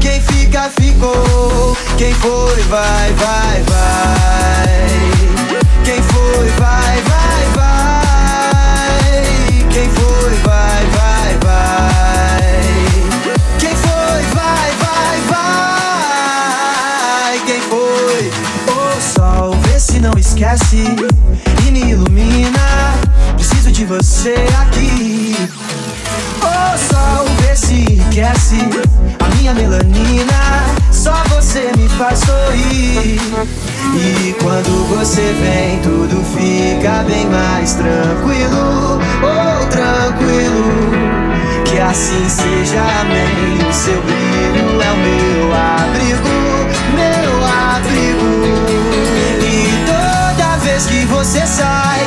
Quem fica, ficou. Quem foi, vai, vai, vai. Quem foi, vai, vai, vai. Quem foi, vai, vai, vai. Quem foi, vai, vai, vai. Quem foi? O sol, vê se não esquece e me ilumina. Preciso de você aqui. O sol, vê se enriquece minha melanina. Só você me faz sorrir. E quando você vem, tudo fica bem mais tranquilo. Oh, tranquilo. Que assim seja, amém. O seu brilho é o meu abrigo, meu abrigo. E toda vez que você sai,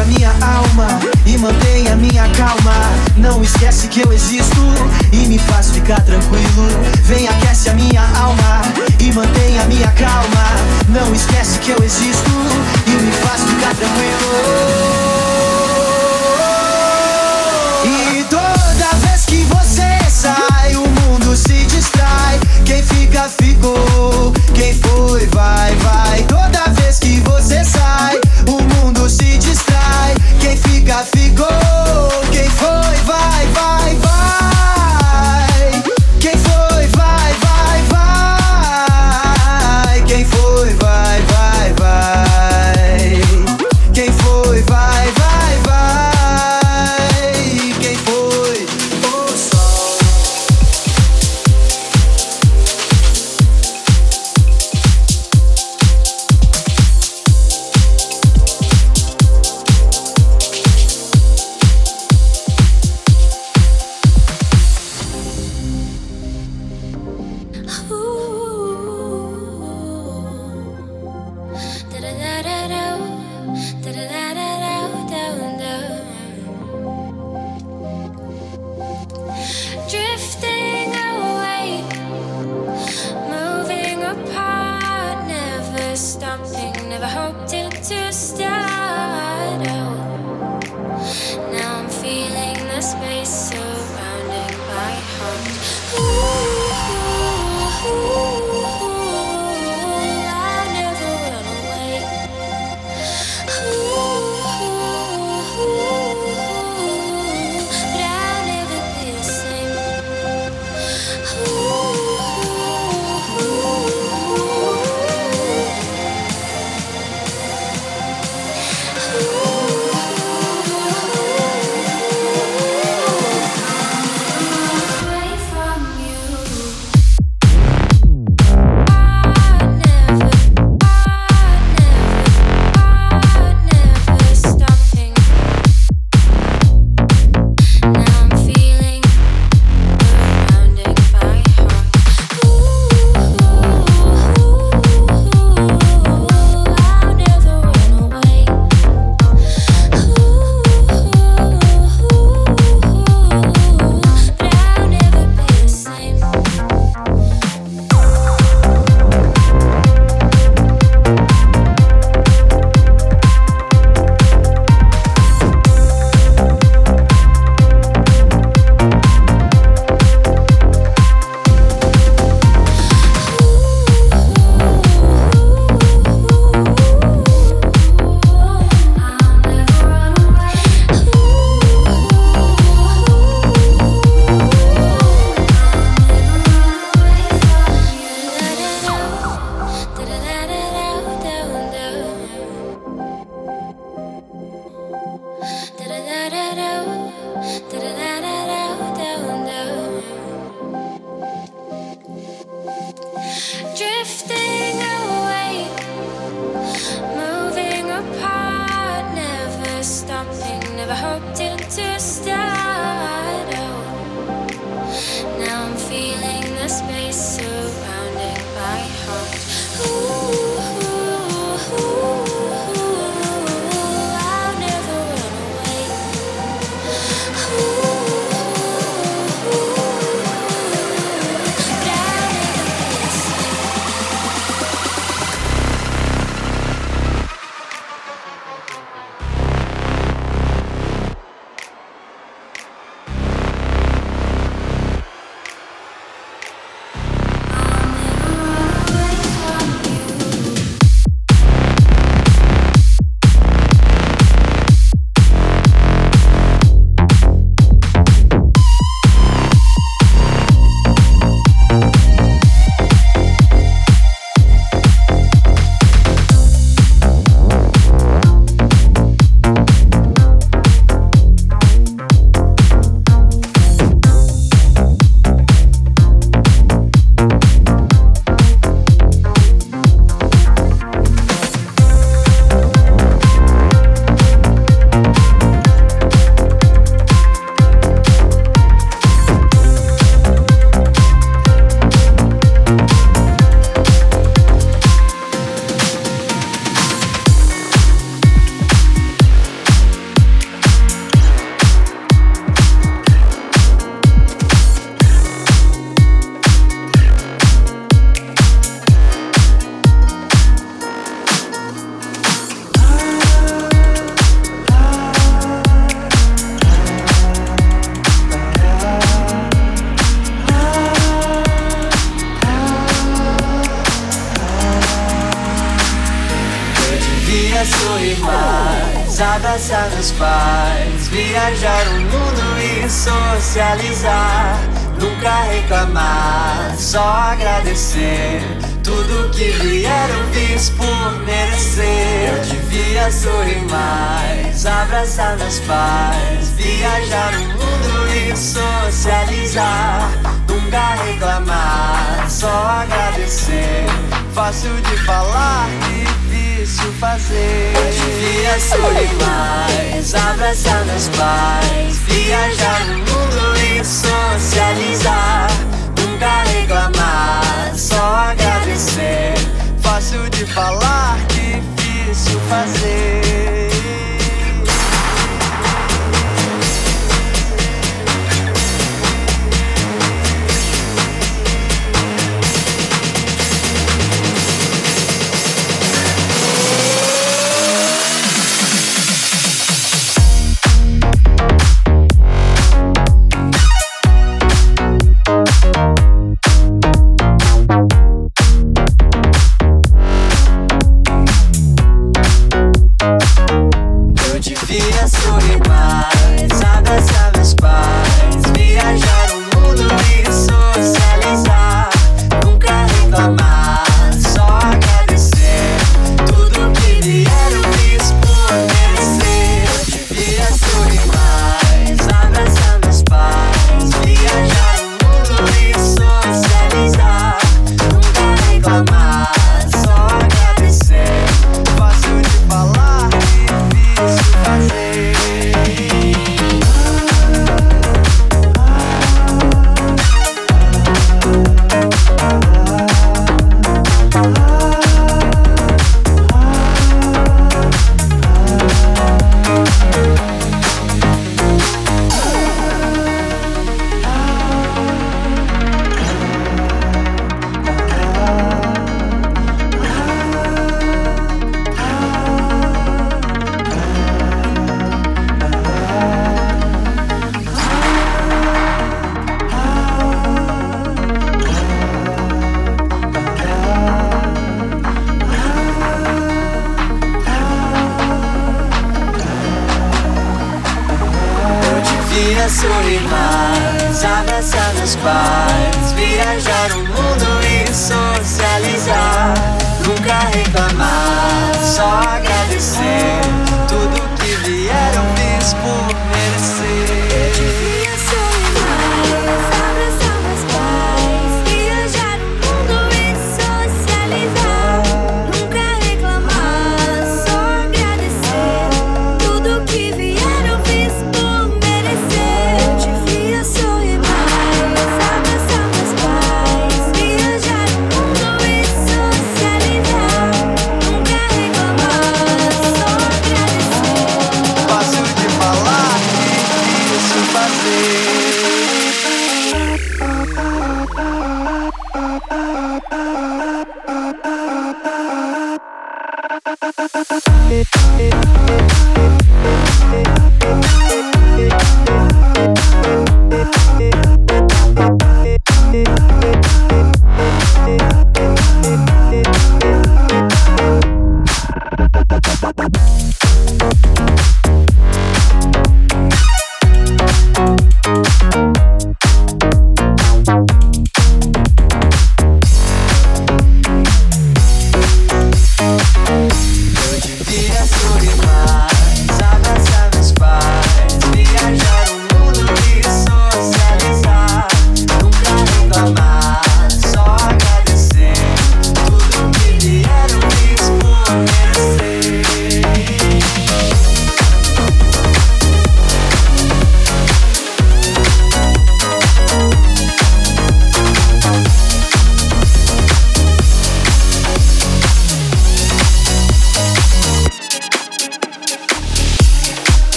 A minha alma e mantém a minha calma. Não esquece que eu existo e me faz ficar tranquilo. Vem aquece a minha alma e mantém a minha calma. Não esquece que eu existo e me faz ficar tranquilo. E toda vez que você sai, o mundo se distrai. Quem fica, ficou. Quem foi, vai, vai.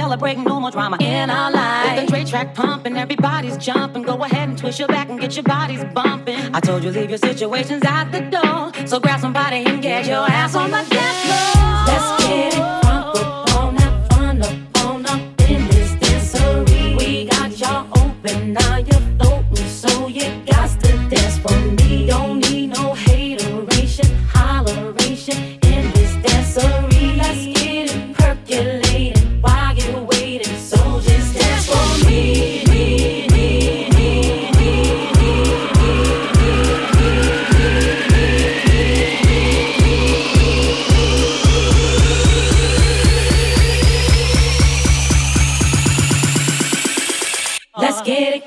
celebrating more drama in our life. With the trade track pumping, everybody's jumping. Go ahead and twist your back and get your bodies bumping. I told you leave your situations out the door, so grab somebody and get your ass on the dance floor. Let's get it.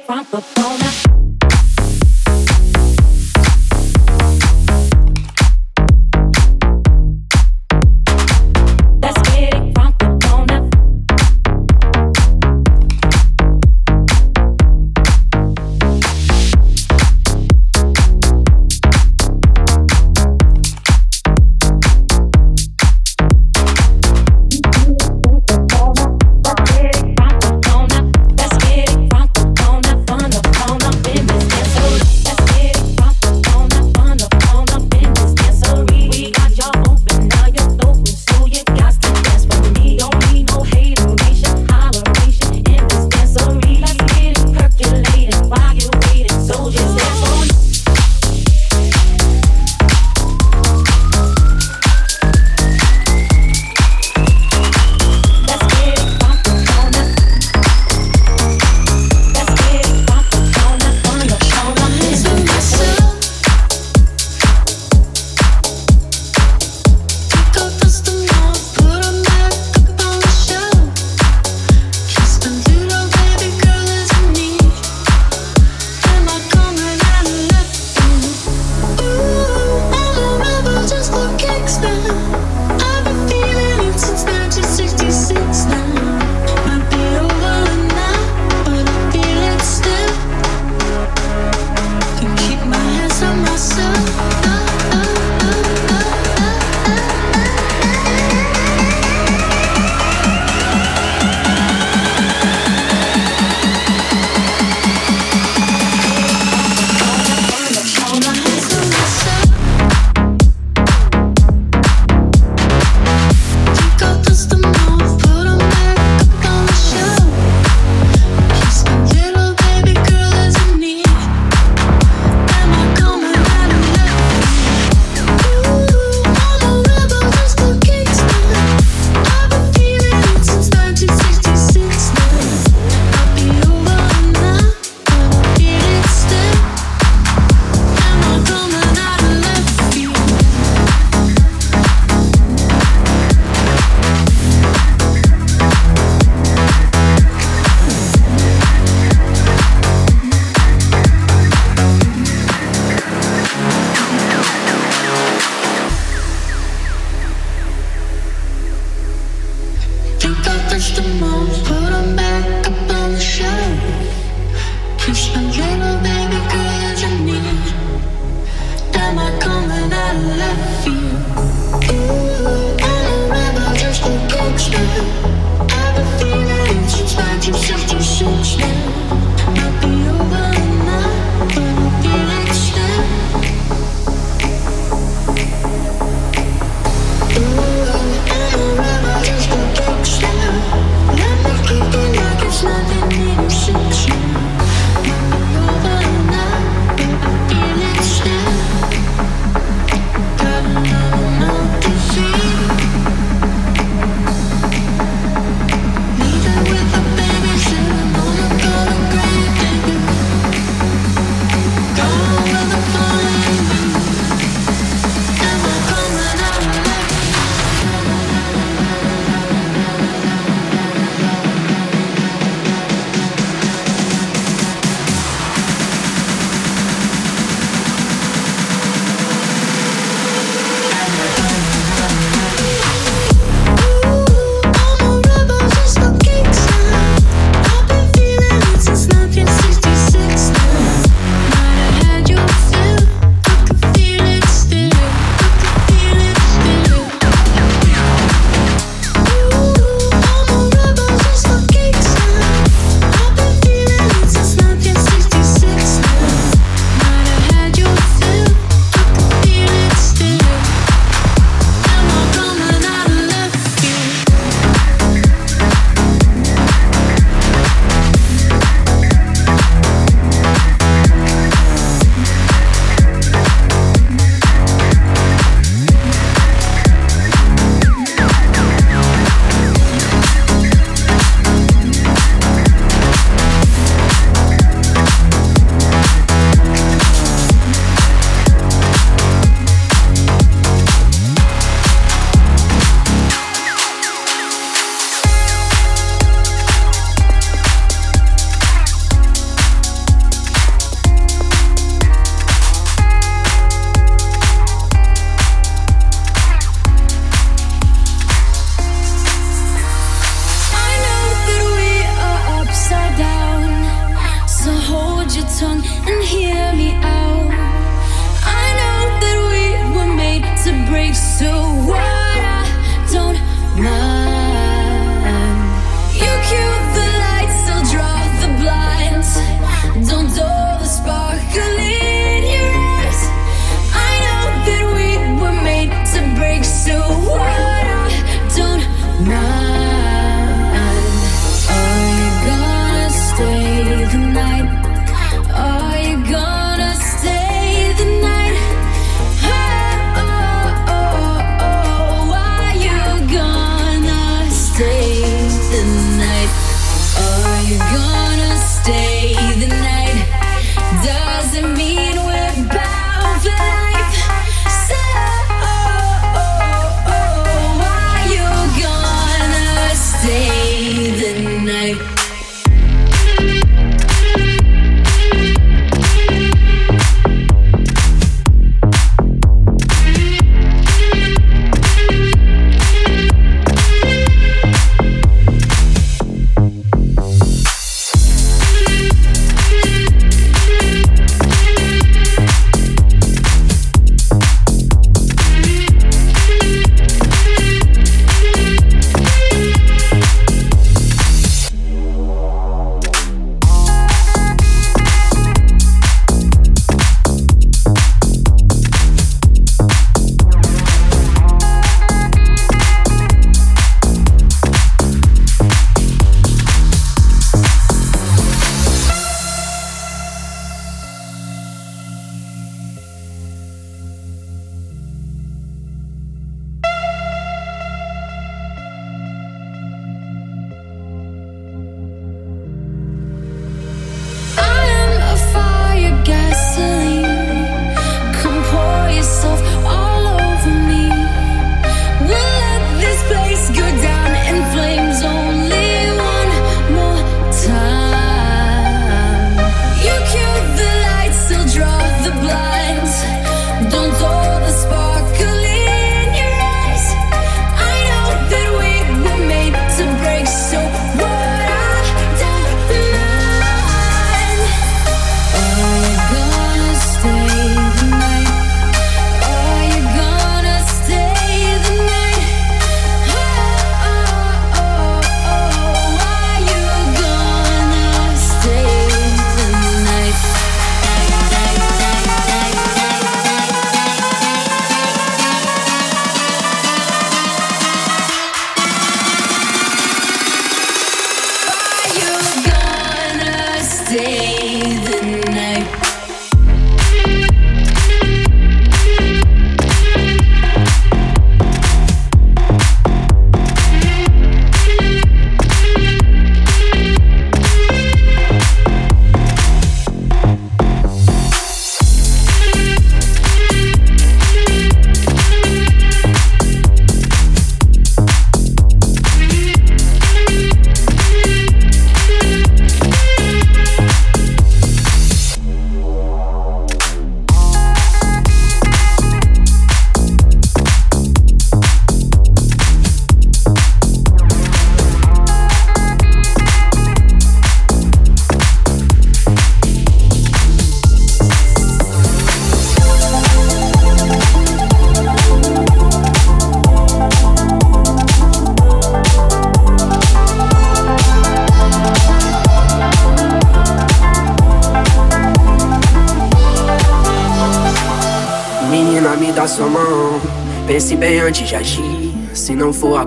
from the phone.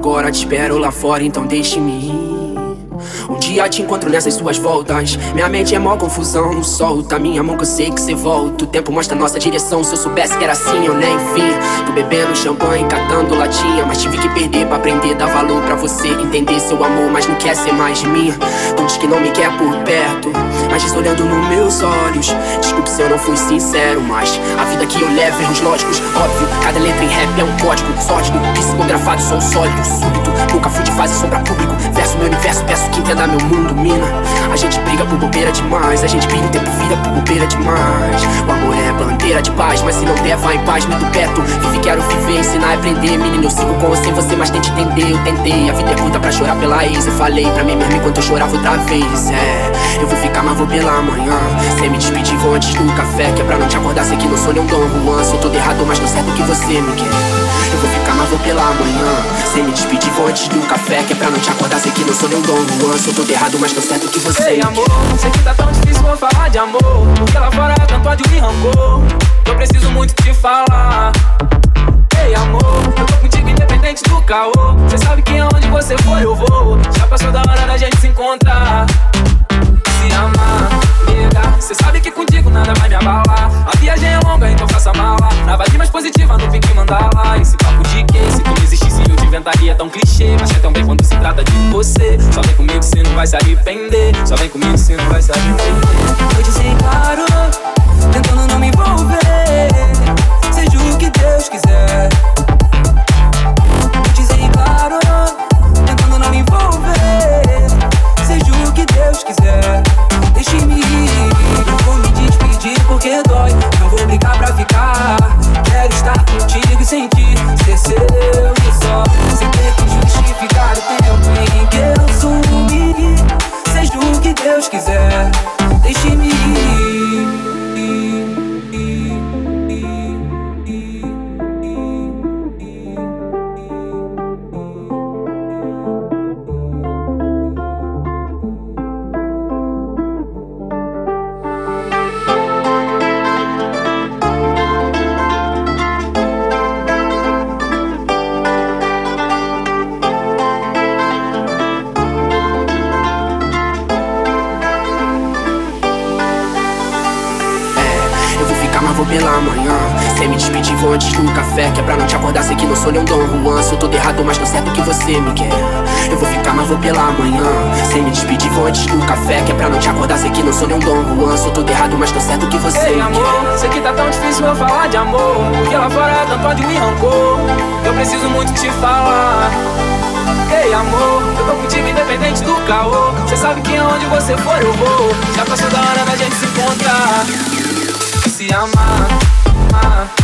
Agora, te espero lá fora, então deixe-me ir. Um dia te encontro nessas suas voltas. Minha mente é mó confusão. Solta minha mão que eu sei que cê volta. O tempo mostra nossa direção. Se eu soubesse que era assim, eu nem vi. Tô bebendo champanhe, catando latinha. Mas tive que perder pra aprender. Dar valor pra você entender seu amor, mas não quer ser mais de mim. Não diz que não me quer por perto. Mas olhando nos meus olhos. Desculpe se eu não fui sincero, mas a vida que eu levo erros lógicos. Óbvio, cada letra em rap é um código. Sórdido, psicografado, sou sólido, súbito. Nunca fui de fase sombra público. Verso meu universo, peço que entenda meu mundo, mina. A gente briga por bobeira demais. A gente briga em tempo vida por bobeira demais. O amor é bandeira de paz, mas se não der, vai em paz, me do perto. Vive, quero viver, ensinar e aprender. Menino, eu sigo com você, você, mas tente entender. Eu tentei, a vida é curta pra chorar pela ex. Eu falei pra mim mesmo enquanto eu chorava outra vez. É, eu vou ficar, mas vou pela manhã. Sem me despedir, vou antes do café. Que é pra não te acordar, sei que não sou nem um Dom Juan. Sou todo errado, mas tô certo que você me quer. Eu vou ficar pela manhã. Sem me despedir, vou antes um café. Que é pra não te acordar, sei que não sou nem Dom Juan. Sou todo errado, mas tô certo que você. Ei, amor, sei que tá tão difícil, vou falar de amor. Porque lá fora tanto ódio e rancor. Eu preciso muito te falar. Ei, amor, eu tô contigo independente do caô. Cê sabe que aonde você for eu vou. Já passou da hora da gente se encontrar. Nega. Cê sabe que contigo nada vai me abalar. A viagem é longa, então faça mala. Na vibe mais positiva, não pique mandar lá. Esse papo de quê? Se tu não existisse, eu te inventaria tão clichê. Mas é tão bem quando se trata de você. Só vem comigo, cê não vai se arrepender. Só vem comigo, cê não vai se arrepender. Eu disse claro, tentando não me envolver. Seja o que Deus quiser. Claro, tentando não me envolver. Seja que Deus quiser. Deixe-me ir, não vou me despedir porque dói. Não vou brigar pra ficar. Quero estar contigo e sentir ser seu e só. Sem ter que justificar o tempo em que eu sumi. Seja o que Deus quiser. Deixe-me ir. Pela manhã. Sem me despedir, vou antes de um café. Que é pra não te acordar, sei que não sou nem um Dom Juan. Sou todo errado, mas tô certo que você me quer. Eu vou ficar, mas vou pela manhã. Sem me despedir, vou antes de um café. Que é pra não te acordar, sei que não sou nem um Dom Juan. Sou todo errado, mas tô certo que você Ei, me amor, quer. sei que tá tão difícil eu falar de amor. Porque lá fora tanto ódio e rancor. Eu preciso muito te falar. Ei, amor, eu tô contigo independente do caô. Cê sabe que aonde você for eu vou. Já passou da hora da gente se encontrar. llama. Ah.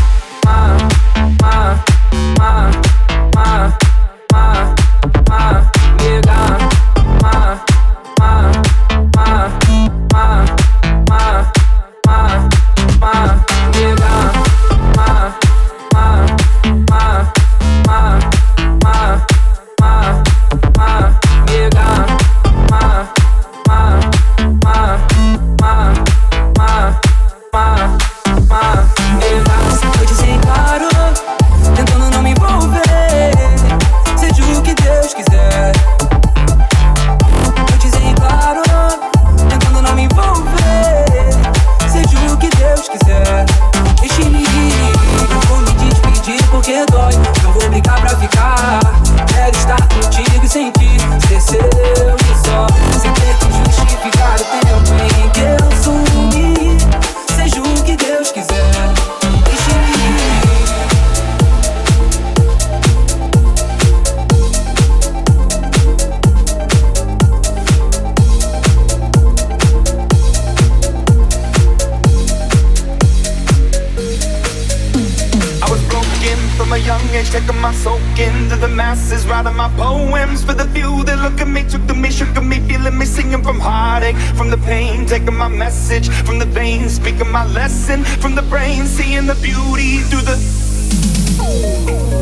The.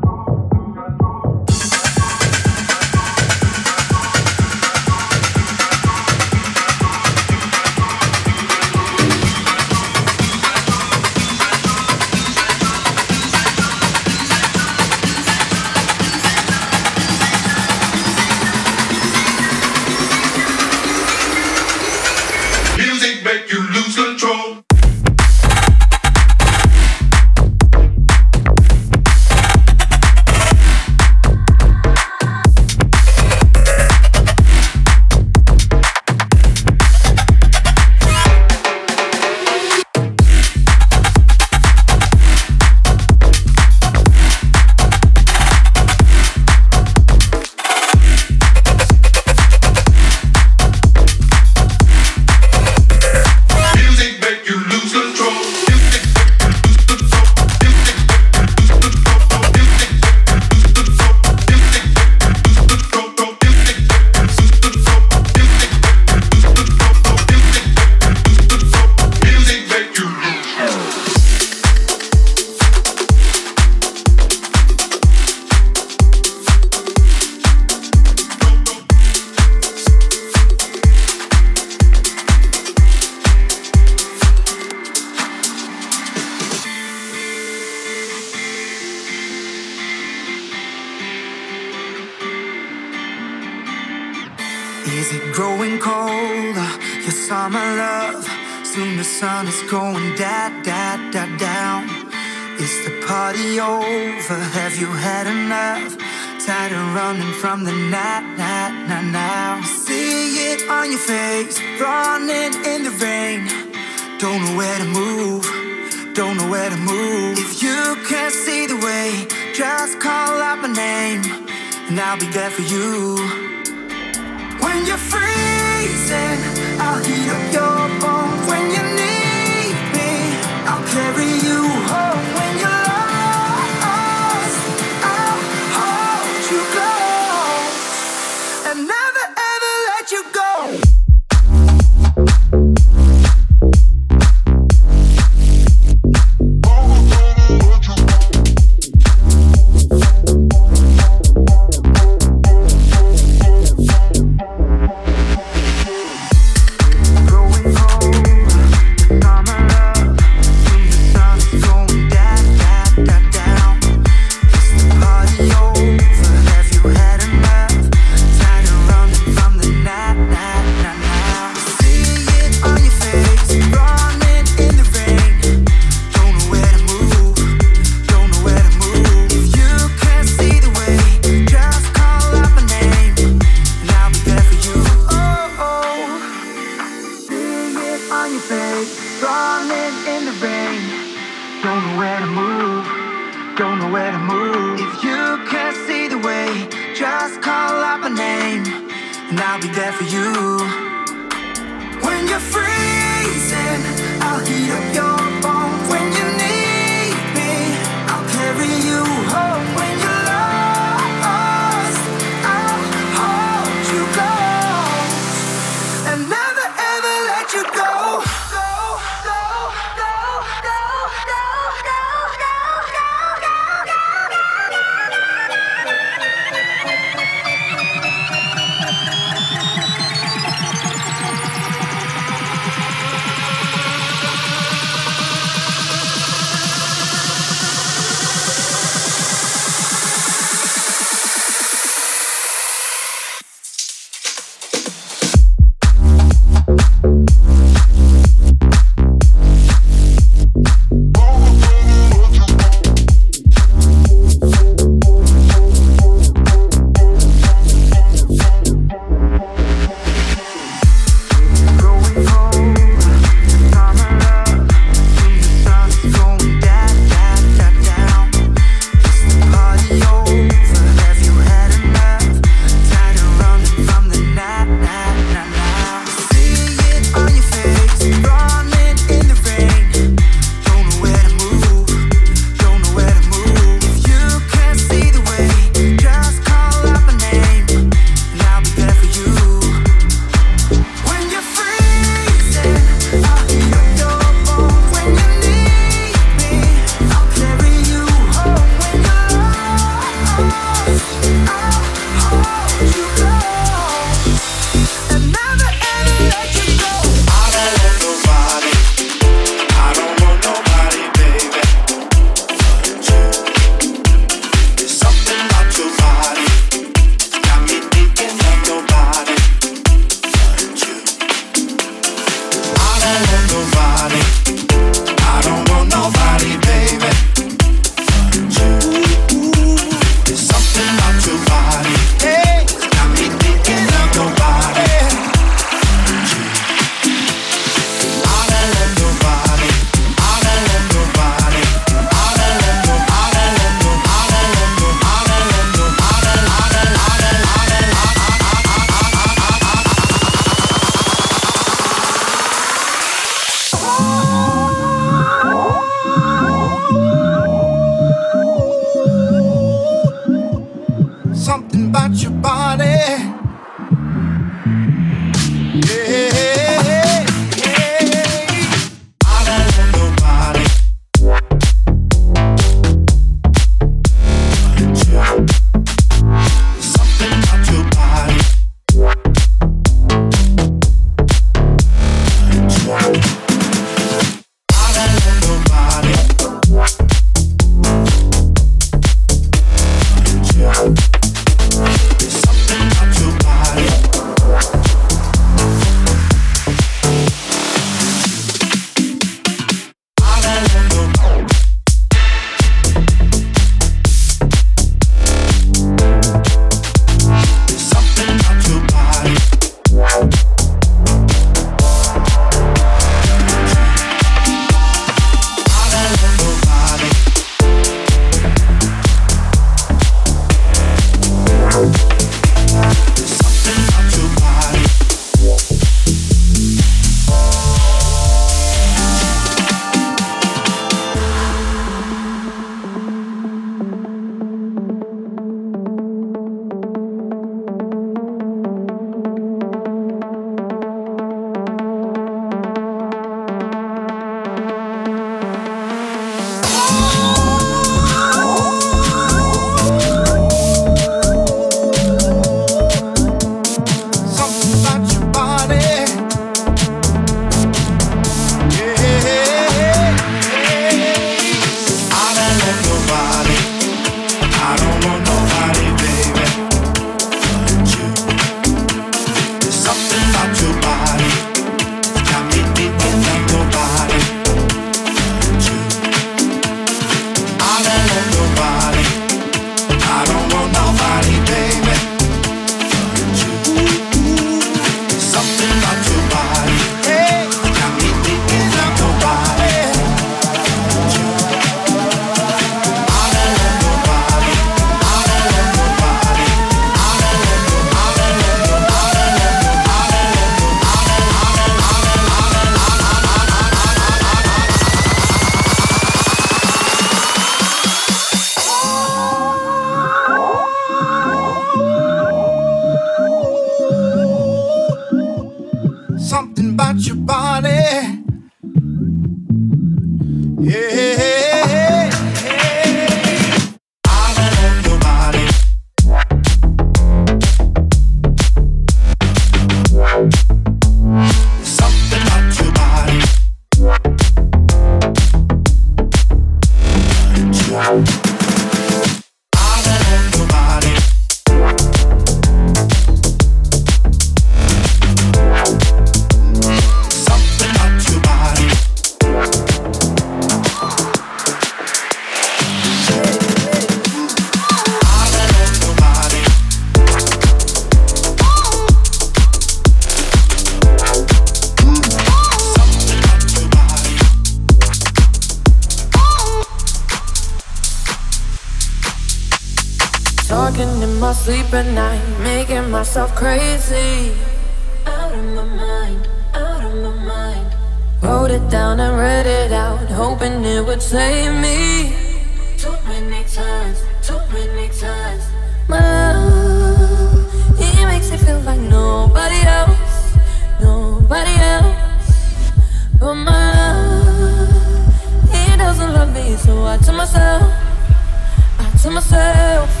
to myself.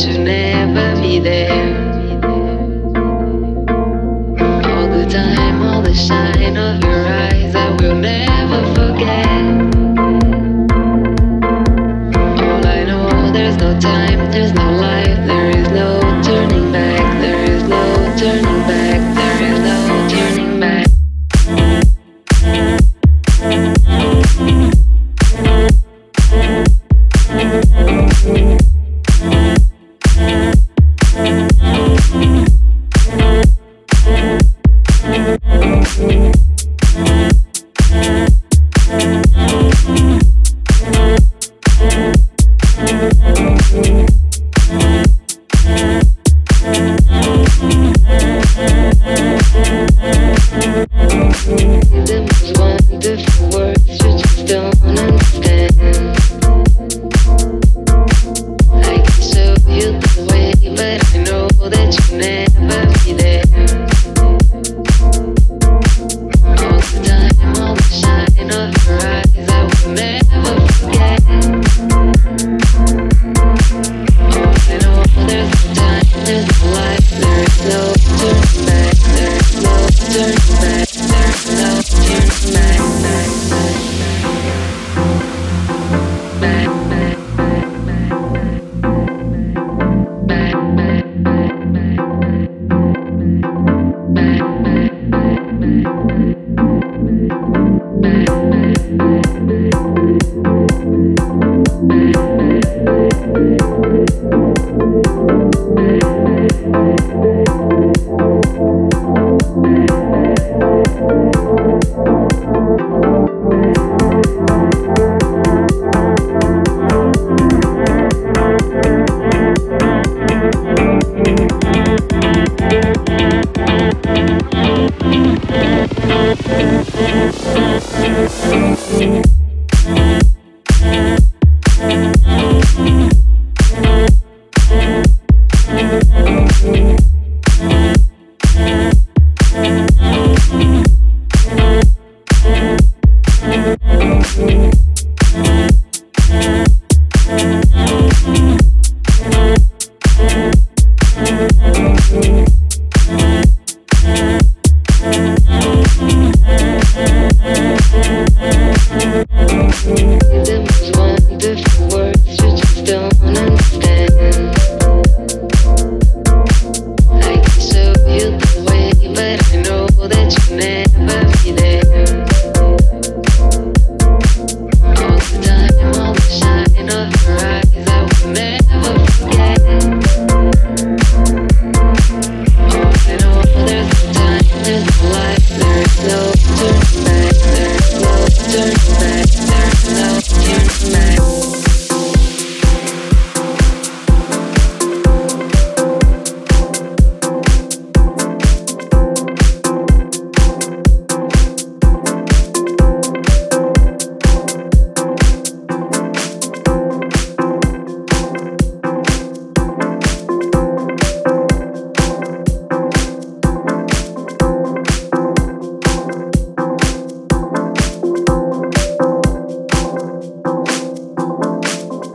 to never be there.